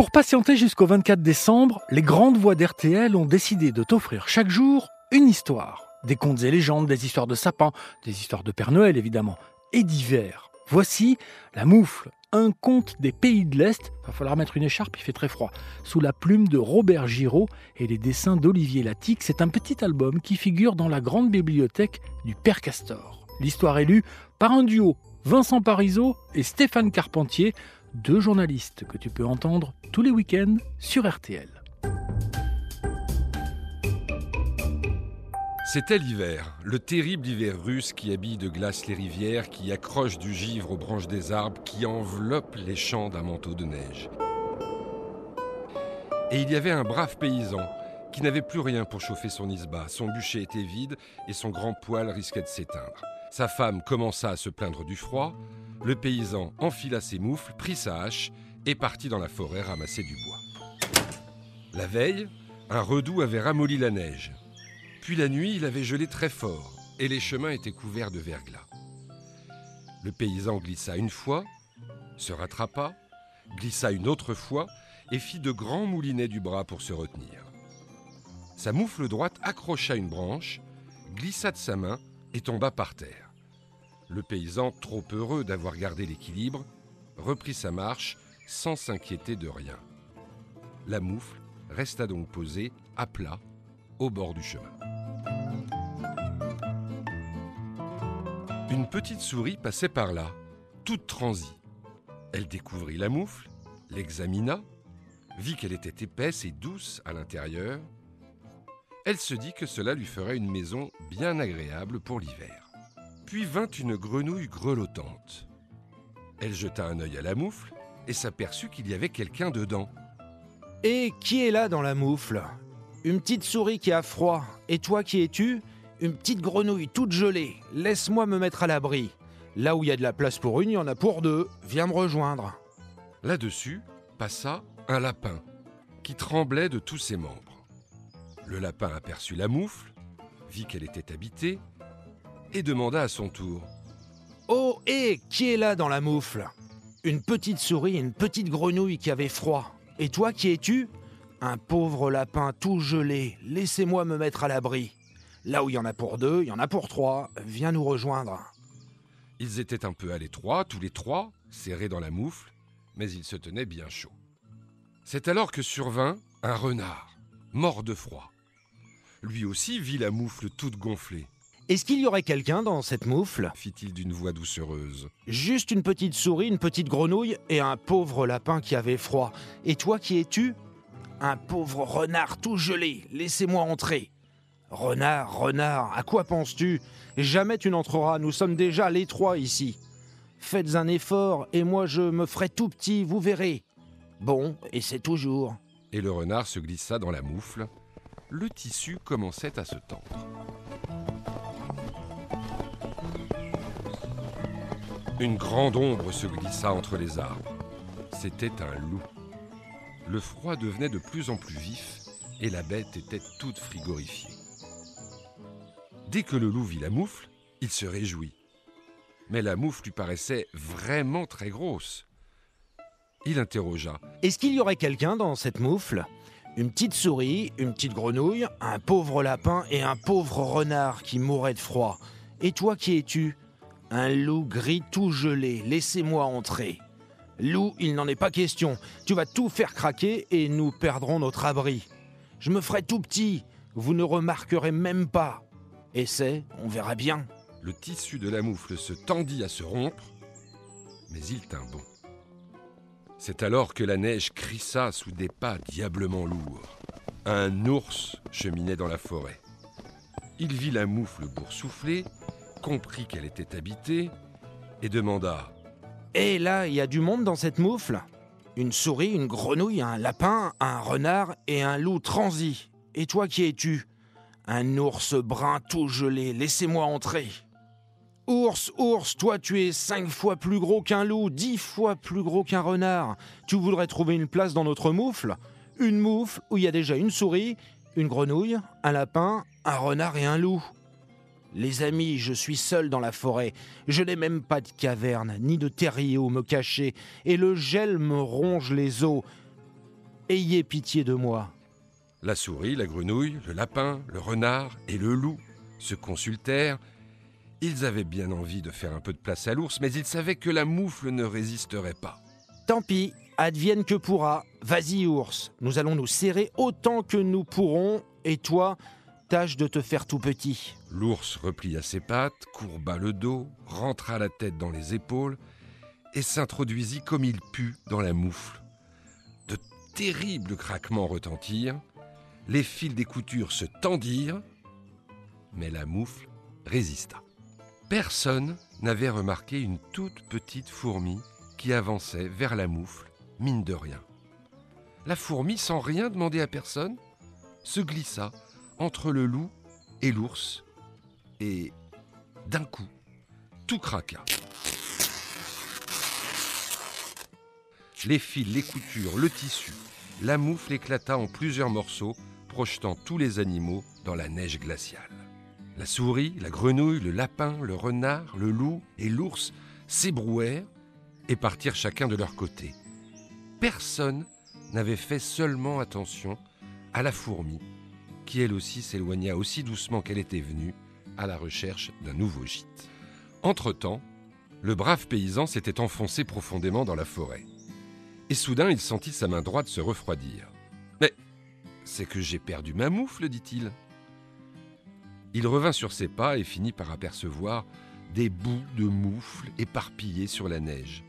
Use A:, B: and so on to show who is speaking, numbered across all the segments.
A: Pour patienter jusqu'au 24 décembre, les grandes voix d'RTL ont décidé de t'offrir chaque jour une histoire. Des contes et légendes, des histoires de sapins, des histoires de Père Noël évidemment, et d'hiver. Voici La Moufle, un conte des pays de l'Est. Va falloir mettre une écharpe, il fait très froid. Sous la plume de Robert Giraud et les dessins d'Olivier Latique, c'est un petit album qui figure dans la grande bibliothèque du Père Castor. L'histoire est lue par un duo, Vincent Parisot et Stéphane Carpentier, deux journalistes que tu peux entendre tous les week-ends sur RTL.
B: C'était l'hiver, le terrible hiver russe qui habille de glace les rivières, qui accroche du givre aux branches des arbres, qui enveloppe les champs d'un manteau de neige. Et il y avait un brave paysan qui n'avait plus rien pour chauffer son isba. Son bûcher était vide et son grand poêle risquait de s'éteindre. Sa femme commença à se plaindre du froid. Le paysan enfila ses moufles, prit sa hache et partit dans la forêt ramasser du bois. La veille, un redout avait ramolli la neige. Puis la nuit, il avait gelé très fort et les chemins étaient couverts de verglas. Le paysan glissa une fois, se rattrapa, glissa une autre fois et fit de grands moulinets du bras pour se retenir. Sa moufle droite accrocha une branche, glissa de sa main et tomba par terre. Le paysan, trop heureux d'avoir gardé l'équilibre, reprit sa marche sans s'inquiéter de rien. La moufle resta donc posée à plat au bord du chemin. Une petite souris passait par là, toute transie. Elle découvrit la moufle, l'examina, vit qu'elle était épaisse et douce à l'intérieur. Elle se dit que cela lui ferait une maison bien agréable pour l'hiver. Puis vint une grenouille grelottante. Elle jeta un œil à la moufle et s'aperçut qu'il y avait quelqu'un dedans.
C: Et qui est là dans la moufle? Une petite souris qui a froid. Et toi qui es-tu? Une petite grenouille toute gelée. Laisse-moi me mettre à l'abri. Là où il y a de la place pour une, il y en a pour deux. Viens me rejoindre.
B: Là-dessus passa un lapin qui tremblait de tous ses membres. Le lapin aperçut la moufle, vit qu'elle était habitée et demanda à son tour
C: Oh, hé, qui est là dans la moufle? Une petite souris et une petite grenouille qui avait froid. Et toi, qui es-tu? Un pauvre lapin tout gelé. Laissez-moi me mettre à l'abri. Là où il y en a pour deux, il y en a pour trois. Viens nous rejoindre.
B: Ils étaient un peu à l'étroit, tous les trois, serrés dans la moufle, mais ils se tenaient bien chaud. C'est alors que survint un renard, mort de froid. Lui aussi vit la moufle toute gonflée.
C: Est-ce qu'il y aurait quelqu'un dans cette moufle?
B: Fit-il d'une voix doucereuse.
C: Juste une petite souris, une petite grenouille et un pauvre lapin qui avait froid. Et toi qui es-tu? Un pauvre renard tout gelé. Laissez-moi entrer. Renard, renard, à quoi penses-tu? Jamais tu n'entreras, nous sommes déjà les trois ici. Faites un effort et moi je me ferai tout petit, vous verrez. Bon, et c'est toujours.
B: Et le renard se glissa dans la moufle. Le tissu commençait à se tendre. Une grande ombre se glissa entre les arbres. C'était un loup. Le froid devenait de plus en plus vif et la bête était toute frigorifiée. Dès que le loup vit la moufle, il se réjouit. Mais la moufle lui paraissait vraiment très grosse. Il interrogea.
C: Est-ce qu'il y aurait quelqu'un dans cette moufle? Une petite souris, une petite grenouille, un pauvre lapin et un pauvre renard qui mourrait de froid. Et toi qui es-tu? Un loup gris tout gelé, laissez-moi entrer. Loup, il n'en est pas question. Tu vas tout faire craquer et nous perdrons notre abri. Je me ferai tout petit, vous ne remarquerez même pas. Essaie, on verra bien.
B: Le tissu de la moufle se tendit à se rompre, mais il tint bon. C'est alors que la neige crissa sous des pas diablement lourds. Un ours cheminait dans la forêt. Il vit la moufle boursoufler, comprit qu'elle était habitée, et demanda
C: Et là, il y a du monde dans cette moufle Une souris, une grenouille, un lapin, un renard et un loup transi. Et toi qui es-tu? Un ours brun tout gelé, laissez-moi entrer. Ours, ours, toi tu es cinq fois plus gros qu'un loup, dix fois plus gros qu'un renard. Tu voudrais trouver une place dans notre moufle? Une moufle où il y a déjà une souris, une grenouille, un lapin, un renard et un loup. Les amis, je suis seul dans la forêt. Je n'ai même pas de caverne, ni de terrier où me cacher, et le gel me ronge les os. ayez pitié de moi.
B: La souris, la grenouille, le lapin, le renard et le loup se consultèrent. Ils avaient bien envie de faire un peu de place à l'ours, mais ils savaient que la moufle ne résisterait pas.
C: Tant pis, advienne que pourra. Vas-y, ours, nous allons nous serrer autant que nous pourrons, et toi, de te faire tout petit.
B: L'ours replia ses pattes, courba le dos, rentra la tête dans les épaules et s'introduisit comme il put dans la moufle. De terribles craquements retentirent, les fils des coutures se tendirent, mais la moufle résista. Personne n'avait remarqué une toute petite fourmi qui avançait vers la moufle, mine de rien. La fourmi, sans rien demander à personne, se glissa entre le loup et l'ours, et d'un coup, tout craqua. Les fils, les coutures, le tissu, la moufle éclata en plusieurs morceaux, projetant tous les animaux dans la neige glaciale. La souris, la grenouille, le lapin, le renard, le loup et l'ours s'ébrouèrent et partirent chacun de leur côté. Personne n'avait fait seulement attention à la fourmi qui elle aussi s'éloigna aussi doucement qu'elle était venue à la recherche d'un nouveau gîte. Entre-temps, le brave paysan s'était enfoncé profondément dans la forêt. Et soudain, il sentit sa main droite se refroidir. Mais c'est que j'ai perdu ma moufle, dit-il. Il revint sur ses pas et finit par apercevoir des bouts de moufle éparpillés sur la neige.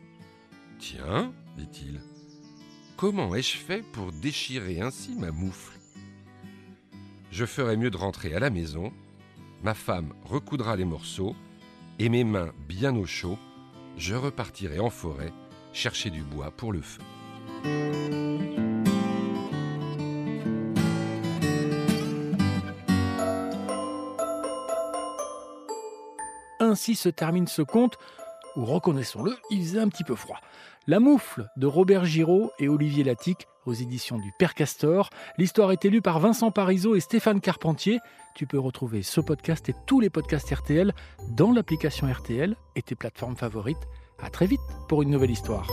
B: Tiens, dit-il, comment ai-je fait pour déchirer ainsi ma moufle? Je ferais mieux de rentrer à la maison, ma femme recoudra les morceaux, et mes mains bien au chaud, je repartirai en forêt chercher du bois pour le feu.
A: Ainsi se termine ce conte où, reconnaissons-le, il faisait un petit peu froid. La moufle de Robert Giraud et Olivier Latique aux éditions du Père Castor. L'histoire est lue par Vincent Parisot et Stéphane Carpentier. Tu peux retrouver ce podcast et tous les podcasts RTL dans l'application RTL et tes plateformes favorites. À très vite pour une nouvelle histoire.